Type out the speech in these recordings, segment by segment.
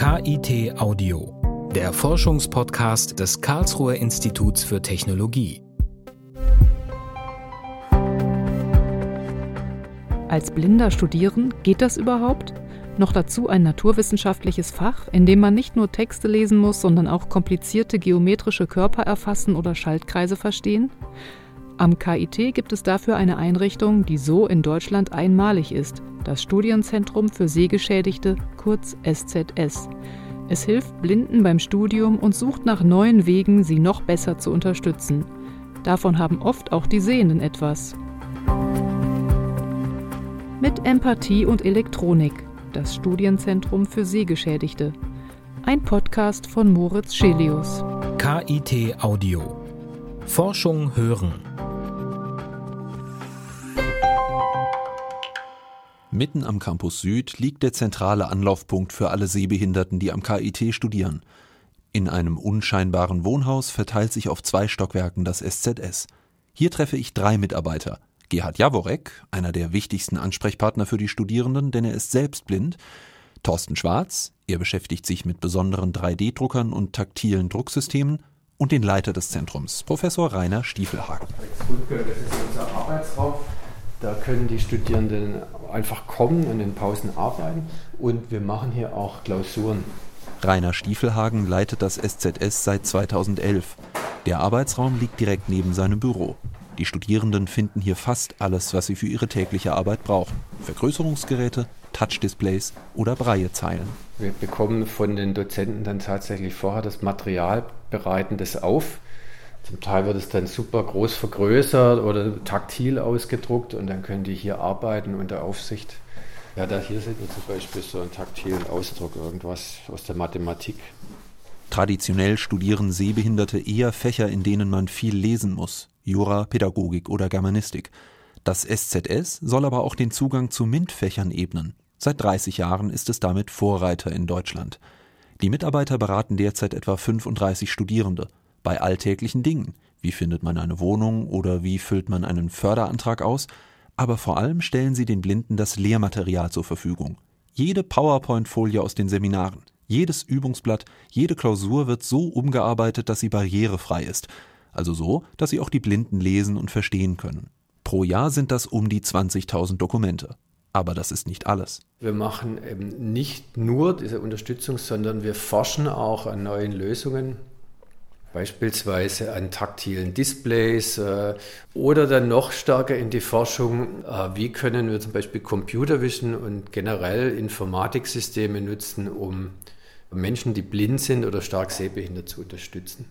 KIT Audio, der Forschungspodcast des Karlsruher Instituts für Technologie. Als Blinder studieren, geht das überhaupt? Noch dazu ein naturwissenschaftliches Fach, in dem man nicht nur Texte lesen muss, sondern auch komplizierte geometrische Körper erfassen oder Schaltkreise verstehen? Am KIT gibt es dafür eine Einrichtung, die so in Deutschland einmalig ist, das Studienzentrum für Sehgeschädigte, kurz SZS. Es hilft Blinden beim Studium und sucht nach neuen Wegen, sie noch besser zu unterstützen. Davon haben oft auch die Sehenden etwas. Mit Empathie und Elektronik, das Studienzentrum für Sehgeschädigte. Ein Podcast von Moritz Schelius. KIT Audio. Forschung hören. Mitten am Campus Süd liegt der zentrale Anlaufpunkt für alle Sehbehinderten, die am KIT studieren. In einem unscheinbaren Wohnhaus verteilt sich auf zwei Stockwerken das SZS. Hier treffe ich drei Mitarbeiter. Gerhard Jaworek, einer der wichtigsten Ansprechpartner für die Studierenden, denn er ist selbst blind. Thorsten Schwarz, er beschäftigt sich mit besonderen 3D-Druckern und taktilen Drucksystemen. Und den Leiter des Zentrums, Professor Rainer Stiefelhagen. Das ist unser Arbeitsraum. Da können die Studierenden einfach kommen und in Pausen arbeiten und wir machen hier auch Klausuren. Rainer Stiefelhagen leitet das SZS seit 2011. Der Arbeitsraum liegt direkt neben seinem Büro. Die Studierenden finden hier fast alles, was sie für ihre tägliche Arbeit brauchen. Vergrößerungsgeräte, Touchdisplays oder Breiezeilen. Wir bekommen von den Dozenten dann tatsächlich vorher das Material, bereiten das auf zum Teil wird es dann super groß vergrößert oder taktil ausgedruckt und dann können die hier arbeiten unter Aufsicht. Ja, da hier sieht man zum Beispiel so einen taktilen Ausdruck, irgendwas aus der Mathematik. Traditionell studieren Sehbehinderte eher Fächer, in denen man viel lesen muss. Jura, Pädagogik oder Germanistik. Das SZS soll aber auch den Zugang zu MINT-Fächern ebnen. Seit 30 Jahren ist es damit Vorreiter in Deutschland. Die Mitarbeiter beraten derzeit etwa 35 Studierende bei alltäglichen Dingen. Wie findet man eine Wohnung oder wie füllt man einen Förderantrag aus? Aber vor allem stellen sie den Blinden das Lehrmaterial zur Verfügung. Jede PowerPoint-Folie aus den Seminaren, jedes Übungsblatt, jede Klausur wird so umgearbeitet, dass sie barrierefrei ist. Also so, dass sie auch die Blinden lesen und verstehen können. Pro Jahr sind das um die 20.000 Dokumente. Aber das ist nicht alles. Wir machen eben nicht nur diese Unterstützung, sondern wir forschen auch an neuen Lösungen beispielsweise an taktilen Displays äh, oder dann noch stärker in die Forschung, äh, wie können wir zum Beispiel Computer Vision und generell Informatiksysteme nutzen, um Menschen, die blind sind oder stark sehbehindert zu unterstützen.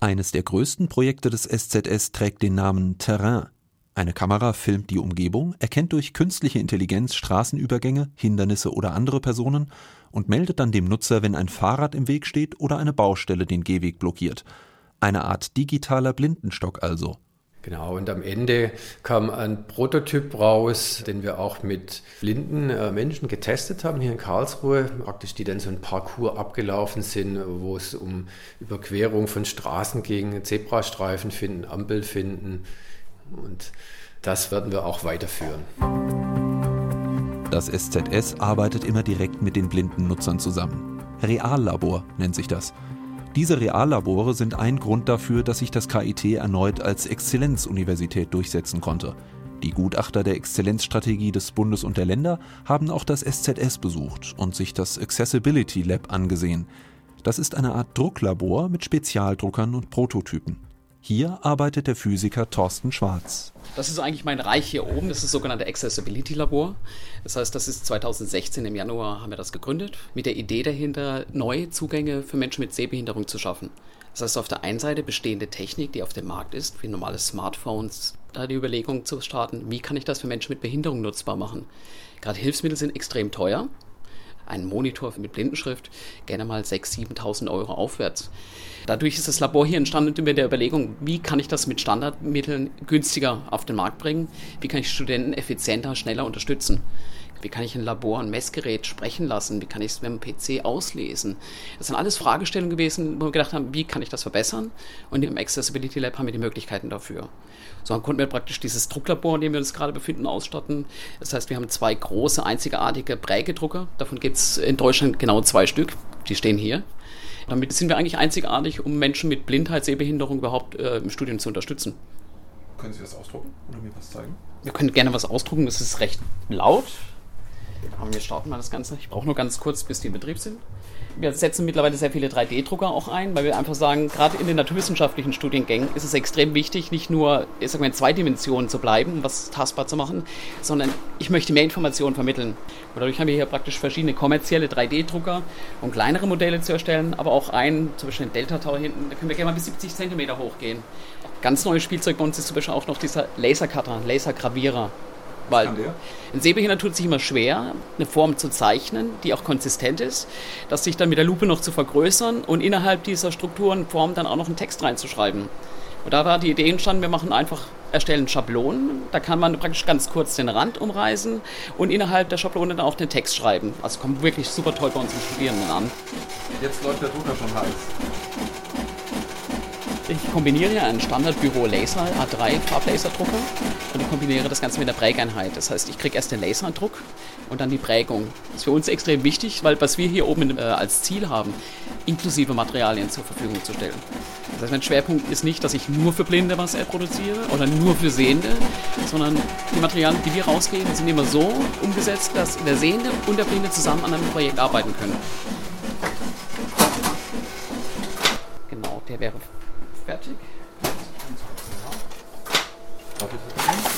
Eines der größten Projekte des SZS trägt den Namen Terrain. Eine Kamera filmt die Umgebung, erkennt durch künstliche Intelligenz Straßenübergänge, Hindernisse oder andere Personen und meldet dann dem Nutzer, wenn ein Fahrrad im Weg steht oder eine Baustelle den Gehweg blockiert. Eine Art digitaler Blindenstock also. Genau, und am Ende kam ein Prototyp raus, den wir auch mit blinden äh, Menschen getestet haben hier in Karlsruhe, praktisch die dann so ein Parcours abgelaufen sind, wo es um Überquerung von Straßen ging, Zebrastreifen finden, Ampel finden und das werden wir auch weiterführen. Das SZS arbeitet immer direkt mit den blinden Nutzern zusammen. Reallabor nennt sich das. Diese Reallabore sind ein Grund dafür, dass sich das KIT erneut als Exzellenzuniversität durchsetzen konnte. Die Gutachter der Exzellenzstrategie des Bundes und der Länder haben auch das SZS besucht und sich das Accessibility Lab angesehen. Das ist eine Art Drucklabor mit Spezialdruckern und Prototypen. Hier arbeitet der Physiker Thorsten Schwarz. Das ist eigentlich mein Reich hier oben. Das ist das sogenannte Accessibility Labor. Das heißt, das ist 2016 im Januar haben wir das gegründet, mit der Idee dahinter, neue Zugänge für Menschen mit Sehbehinderung zu schaffen. Das heißt, auf der einen Seite bestehende Technik, die auf dem Markt ist, wie normale Smartphones, da die Überlegung zu starten, wie kann ich das für Menschen mit Behinderung nutzbar machen. Gerade Hilfsmittel sind extrem teuer ein Monitor mit Blindenschrift gerne mal 6.000, 7.000 Euro aufwärts. Dadurch ist das Labor hier entstanden mit der Überlegung, wie kann ich das mit Standardmitteln günstiger auf den Markt bringen? Wie kann ich Studenten effizienter, schneller unterstützen? Wie kann ich ein Labor, ein Messgerät sprechen lassen? Wie kann ich es mit dem PC auslesen? Das sind alles Fragestellungen gewesen, wo wir gedacht haben, wie kann ich das verbessern? Und im Accessibility Lab haben wir die Möglichkeiten dafür. So dann konnten wir praktisch dieses Drucklabor, in dem wir uns gerade befinden, ausstatten. Das heißt, wir haben zwei große, einzigartige Prägedrucker. Davon gibt es in Deutschland genau zwei Stück. Die stehen hier. Damit sind wir eigentlich einzigartig, um Menschen mit Blindheit, Sehbehinderung überhaupt äh, im Studium zu unterstützen. Können Sie das ausdrucken oder mir was zeigen? Wir können gerne was ausdrucken, das ist recht laut. Wir starten mal das Ganze. Ich brauche nur ganz kurz, bis die in Betrieb sind wir setzen mittlerweile sehr viele 3D-Drucker auch ein, weil wir einfach sagen, gerade in den naturwissenschaftlichen Studiengängen ist es extrem wichtig, nicht nur ich sag mal, in zwei Dimensionen zu bleiben, um was tastbar zu machen, sondern ich möchte mehr Informationen vermitteln. Und dadurch haben wir hier praktisch verschiedene kommerzielle 3D-Drucker, um kleinere Modelle zu erstellen, aber auch einen, zum Beispiel den Delta Tower hinten, da können wir gerne mal bis 70 cm hochgehen. Ganz neues Spielzeug bei uns ist zum Beispiel auch noch dieser Lasercutter, Lasergravierer. Weil ein Sehbehinderter tut sich immer schwer, eine Form zu zeichnen, die auch konsistent ist, das sich dann mit der Lupe noch zu vergrößern und innerhalb dieser Strukturen Form dann auch noch einen Text reinzuschreiben. Und da war die Idee entstanden, wir machen einfach, erstellen Schablonen, da kann man praktisch ganz kurz den Rand umreißen und innerhalb der Schablone dann auch den Text schreiben. Also kommt wirklich super toll bei unseren Studierenden an. Jetzt läuft der Drucker schon heiß. Ich kombiniere ja einen Standardbüro Laser A3 Farblaserdrucker und kombiniere das Ganze mit der Prägeinheit. Das heißt, ich kriege erst den Laserdruck und dann die Prägung. Das ist für uns extrem wichtig, weil was wir hier oben äh, als Ziel haben, inklusive Materialien zur Verfügung zu stellen. Das heißt, mein Schwerpunkt ist nicht, dass ich nur für Blinde was äh, produziere oder nur für Sehende, sondern die Materialien, die wir rausgeben, sind immer so umgesetzt, dass der Sehende und der Blinde zusammen an einem Projekt arbeiten können. Genau, der wäre fertig.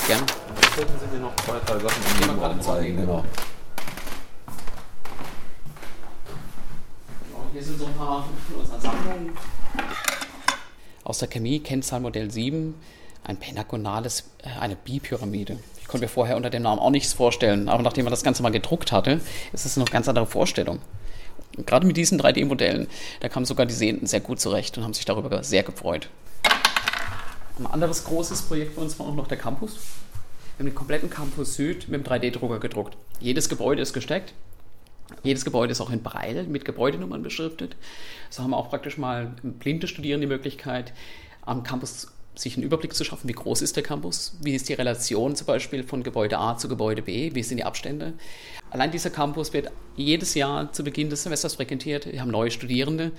Gerne. Jetzt sollten Sie mir noch zwei, drei Sachen im Nebenraum zeigen. Genau. Hier sind so ein paar von unserer Sammlung. Aus der Chemie, Kennzahlmodell 7, ein pentagonales, äh, eine Bipyramide. Ich konnte mir vorher unter dem Namen auch nichts vorstellen, aber nachdem man das Ganze mal gedruckt hatte, ist es eine ganz andere Vorstellung. Und gerade mit diesen 3D-Modellen, da kamen sogar die Sehenden sehr gut zurecht und haben sich darüber sehr gefreut. Ein anderes großes Projekt für uns war auch noch der Campus. Wir haben den kompletten Campus Süd mit dem 3D-Drucker gedruckt. Jedes Gebäude ist gesteckt. Jedes Gebäude ist auch in Braille mit Gebäudenummern beschriftet. So haben wir auch praktisch mal blinde Studierende die Möglichkeit, am Campus sich einen Überblick zu schaffen, wie groß ist der Campus, wie ist die Relation zum Beispiel von Gebäude A zu Gebäude B, wie sind die Abstände. Allein dieser Campus wird jedes Jahr zu Beginn des Semesters frequentiert. Wir haben neue Studierende,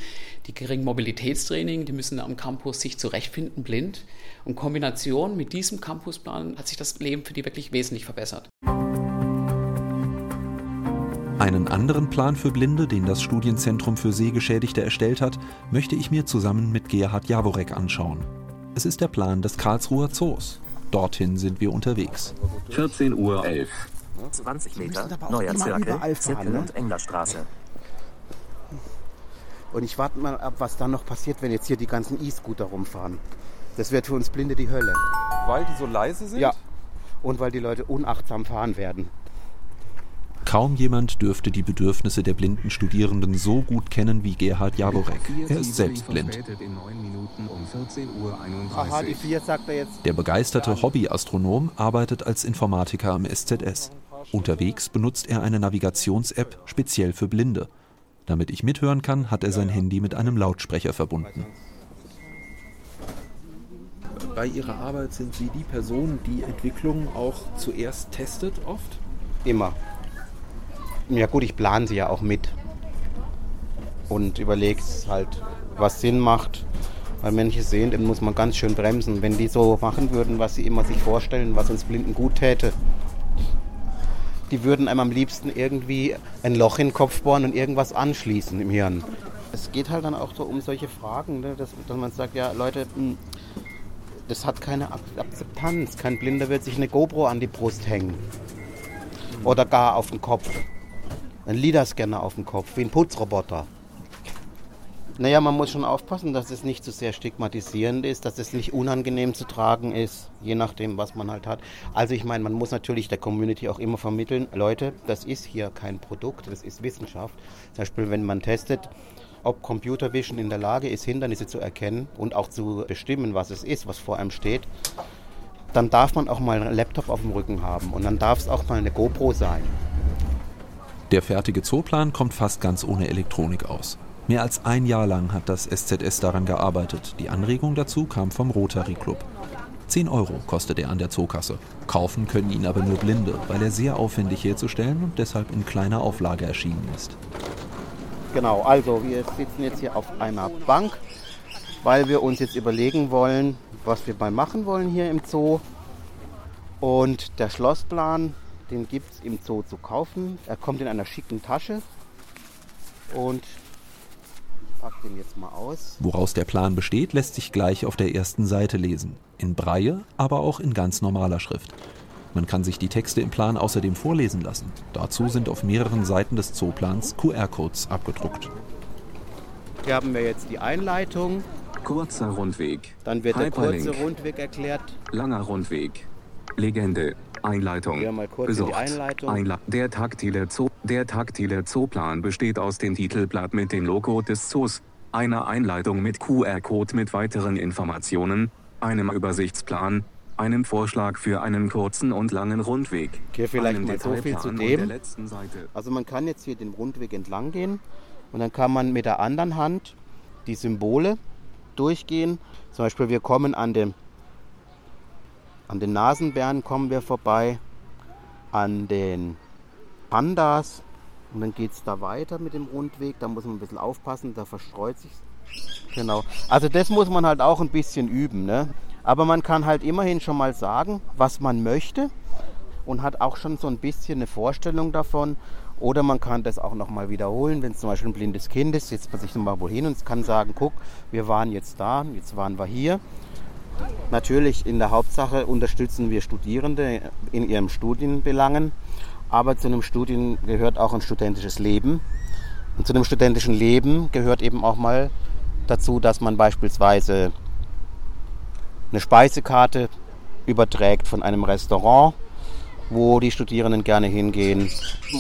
die kriegen Mobilitätstraining, die müssen am Campus sich zurechtfinden, blind. Und Kombination mit diesem Campusplan hat sich das Leben für die wirklich wesentlich verbessert. Einen anderen Plan für Blinde, den das Studienzentrum für Sehgeschädigte erstellt hat, möchte ich mir zusammen mit Gerhard Jaworek anschauen. Es ist der Plan des Karlsruher Zoos. Dorthin sind wir unterwegs. 14 Uhr 11. 20 Meter, neuer Zirkel, Zirkel und Englerstraße. Und ich warte mal ab, was dann noch passiert, wenn jetzt hier die ganzen E-Scooter rumfahren. Das wird für uns Blinde die Hölle. Weil die so leise sind? Ja. Und weil die Leute unachtsam fahren werden. Kaum jemand dürfte die Bedürfnisse der blinden Studierenden so gut kennen wie Gerhard Jaworek. Er ist selbst blind. Er. Der begeisterte Hobbyastronom arbeitet als Informatiker am SZS. Unterwegs benutzt er eine Navigations-App speziell für Blinde. Damit ich mithören kann, hat er sein Handy mit einem Lautsprecher verbunden. Bei Ihrer Arbeit sind Sie die Person, die Entwicklungen auch zuerst testet, oft? Immer. Ja gut, ich plane sie ja auch mit und überlege halt, was Sinn macht. Weil manche sehen, dann muss man ganz schön bremsen. Wenn die so machen würden, was sie immer sich vorstellen, was uns Blinden gut täte, die würden einem am liebsten irgendwie ein Loch in den Kopf bohren und irgendwas anschließen im Hirn. Es geht halt dann auch so um solche Fragen, ne, dass, dass man sagt, ja Leute, hm, das hat keine Akzeptanz. Kein Blinder wird sich eine GoPro an die Brust hängen. Oder gar auf den Kopf. Ein LIDAR-Scanner auf dem Kopf, wie ein Putzroboter. Naja, man muss schon aufpassen, dass es nicht zu sehr stigmatisierend ist, dass es nicht unangenehm zu tragen ist, je nachdem, was man halt hat. Also ich meine, man muss natürlich der Community auch immer vermitteln, Leute, das ist hier kein Produkt, das ist Wissenschaft. Zum Beispiel, wenn man testet, ob Computer Vision in der Lage ist, Hindernisse zu erkennen und auch zu bestimmen, was es ist, was vor einem steht, dann darf man auch mal einen Laptop auf dem Rücken haben und dann darf es auch mal eine GoPro sein. Der fertige Zooplan kommt fast ganz ohne Elektronik aus. Mehr als ein Jahr lang hat das SZS daran gearbeitet. Die Anregung dazu kam vom Rotary Club. 10 Euro kostet er an der Zookasse. Kaufen können ihn aber nur Blinde, weil er sehr aufwendig herzustellen und deshalb in kleiner Auflage erschienen ist. Genau, also wir sitzen jetzt hier auf einer Bank, weil wir uns jetzt überlegen wollen, was wir mal machen wollen hier im Zoo. Und der Schlossplan, den gibt es im Zoo zu kaufen. Er kommt in einer schicken Tasche und pack den jetzt mal aus. Woraus der Plan besteht, lässt sich gleich auf der ersten Seite lesen. In Breie, aber auch in ganz normaler Schrift. Man kann sich die Texte im Plan außerdem vorlesen lassen. Dazu sind auf mehreren Seiten des Zooplans QR-Codes abgedruckt. Hier haben wir jetzt die Einleitung. Kurzer Rundweg. Dann wird der kurze Rundweg erklärt. Langer Rundweg. Legende. Einleitung. Besucht. die Einleitung. Einla der, taktile Zoo der taktile Zooplan besteht aus dem Titelblatt mit dem Logo des Zoos, einer Einleitung mit QR-Code mit weiteren Informationen, einem Übersichtsplan, einem Vorschlag für einen kurzen und langen Rundweg. Okay, vielleicht mal so viel zu dem. Also man kann jetzt hier den Rundweg entlang gehen und dann kann man mit der anderen Hand die Symbole durchgehen. Zum Beispiel wir kommen an dem an den Nasenbären kommen wir vorbei, an den Pandas und dann geht es da weiter mit dem Rundweg. Da muss man ein bisschen aufpassen, da verstreut sich. Genau. Also das muss man halt auch ein bisschen üben. Ne? Aber man kann halt immerhin schon mal sagen, was man möchte und hat auch schon so ein bisschen eine Vorstellung davon. Oder man kann das auch nochmal wiederholen, wenn es zum Beispiel ein blindes Kind ist, setzt man sich nochmal wohin und kann sagen, guck, wir waren jetzt da, jetzt waren wir hier. Natürlich in der Hauptsache unterstützen wir Studierende in ihren Studienbelangen, aber zu einem Studien gehört auch ein studentisches Leben. Und zu einem studentischen Leben gehört eben auch mal dazu, dass man beispielsweise eine Speisekarte überträgt von einem Restaurant, wo die Studierenden gerne hingehen.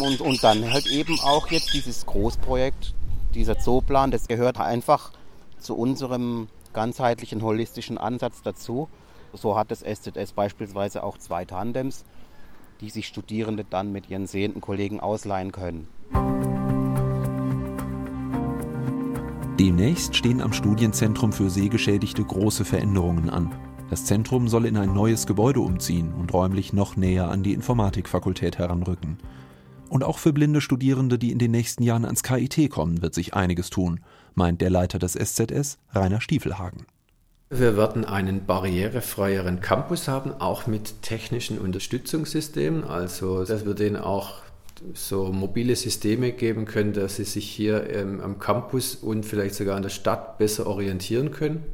Und, und dann halt eben auch jetzt dieses Großprojekt, dieser Zooplan, das gehört einfach zu unserem ganzheitlichen, holistischen Ansatz dazu. So hat das SZS beispielsweise auch zwei Tandems, die sich Studierende dann mit ihren sehenden Kollegen ausleihen können. Demnächst stehen am Studienzentrum für Sehgeschädigte große Veränderungen an. Das Zentrum soll in ein neues Gebäude umziehen und räumlich noch näher an die Informatikfakultät heranrücken. Und auch für blinde Studierende, die in den nächsten Jahren ans KIT kommen, wird sich einiges tun meint der Leiter des SZS, Rainer Stiefelhagen. Wir werden einen barrierefreieren Campus haben, auch mit technischen Unterstützungssystemen. Also, dass wir denen auch so mobile Systeme geben können, dass sie sich hier ähm, am Campus und vielleicht sogar in der Stadt besser orientieren können.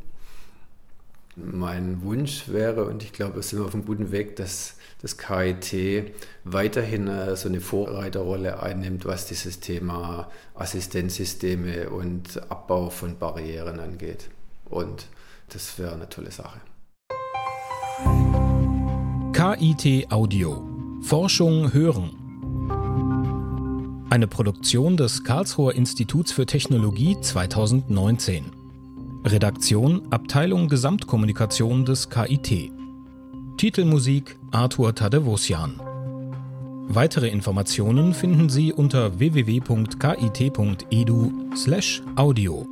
Mein Wunsch wäre, und ich glaube, wir sind auf einem guten Weg, dass das KIT weiterhin äh, so eine Vorreiterrolle einnimmt, was dieses Thema Assistenzsysteme und Abbau von Barrieren angeht. Und das wäre eine tolle Sache. KIT Audio. Forschung hören. Eine Produktion des Karlsruher Instituts für Technologie 2019. Redaktion Abteilung Gesamtkommunikation des KIT. Titelmusik Arthur Tadevosian. Weitere Informationen finden Sie unter www.kit.edu/audio.